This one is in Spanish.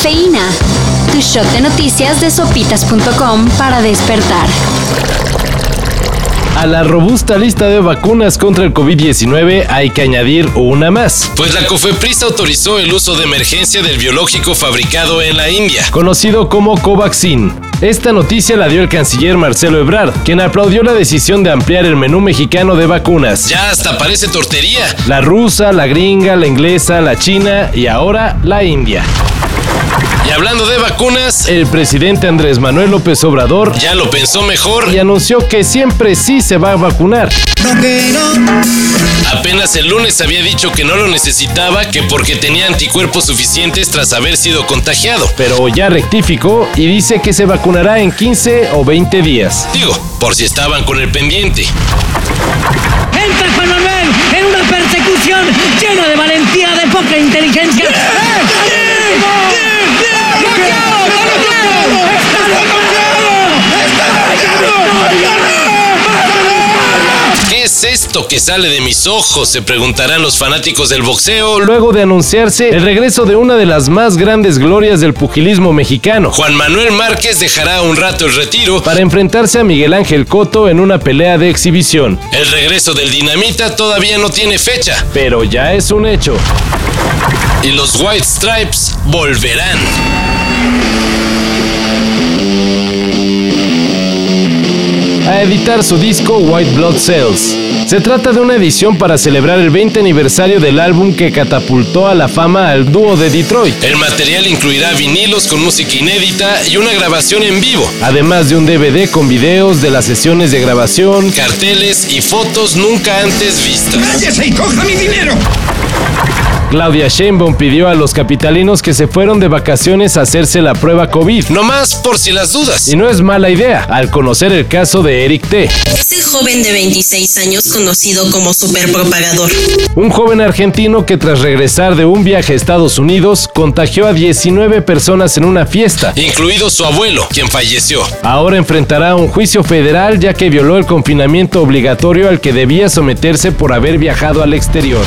Cafeína. Tu shot de noticias de sopitas.com para despertar. A la robusta lista de vacunas contra el COVID-19 hay que añadir una más. Pues la COFEPRIS autorizó el uso de emergencia del biológico fabricado en la India. Conocido como Covaxin. Esta noticia la dio el canciller Marcelo Ebrard, quien aplaudió la decisión de ampliar el menú mexicano de vacunas. Ya hasta parece tortería. La rusa, la gringa, la inglesa, la china y ahora la india. Hablando de vacunas, el presidente Andrés Manuel López Obrador ya lo pensó mejor y anunció que siempre sí se va a vacunar. Apenas el lunes había dicho que no lo necesitaba, que porque tenía anticuerpos suficientes tras haber sido contagiado. Pero ya rectificó y dice que se vacunará en 15 o 20 días. Digo, por si estaban con el pendiente. Entra Juan Manuel en una persecución llena de valentía, de ¿Qué es esto que sale de mis ojos? Se preguntarán los fanáticos del boxeo. Luego de anunciarse el regreso de una de las más grandes glorias del pugilismo mexicano. Juan Manuel Márquez dejará un rato el retiro para enfrentarse a Miguel Ángel Coto en una pelea de exhibición. El regreso del dinamita todavía no tiene fecha, pero ya es un hecho. Y los White Stripes volverán. Editar su disco White Blood Cells. Se trata de una edición para celebrar el 20 aniversario del álbum que catapultó a la fama al dúo de Detroit. El material incluirá vinilos con música inédita y una grabación en vivo, además de un DVD con videos de las sesiones de grabación, carteles y fotos nunca antes vistas. ¡Cállese y coja mi dinero! Claudia Sheinbaum pidió a los capitalinos que se fueron de vacaciones a hacerse la prueba COVID. No más por si las dudas. Y no es mala idea, al conocer el caso de Eric T. Es el joven de 26 años conocido como superpropagador. Un joven argentino que tras regresar de un viaje a Estados Unidos contagió a 19 personas en una fiesta. Incluido su abuelo, quien falleció. Ahora enfrentará un juicio federal ya que violó el confinamiento obligatorio al que debía someterse por haber viajado al exterior.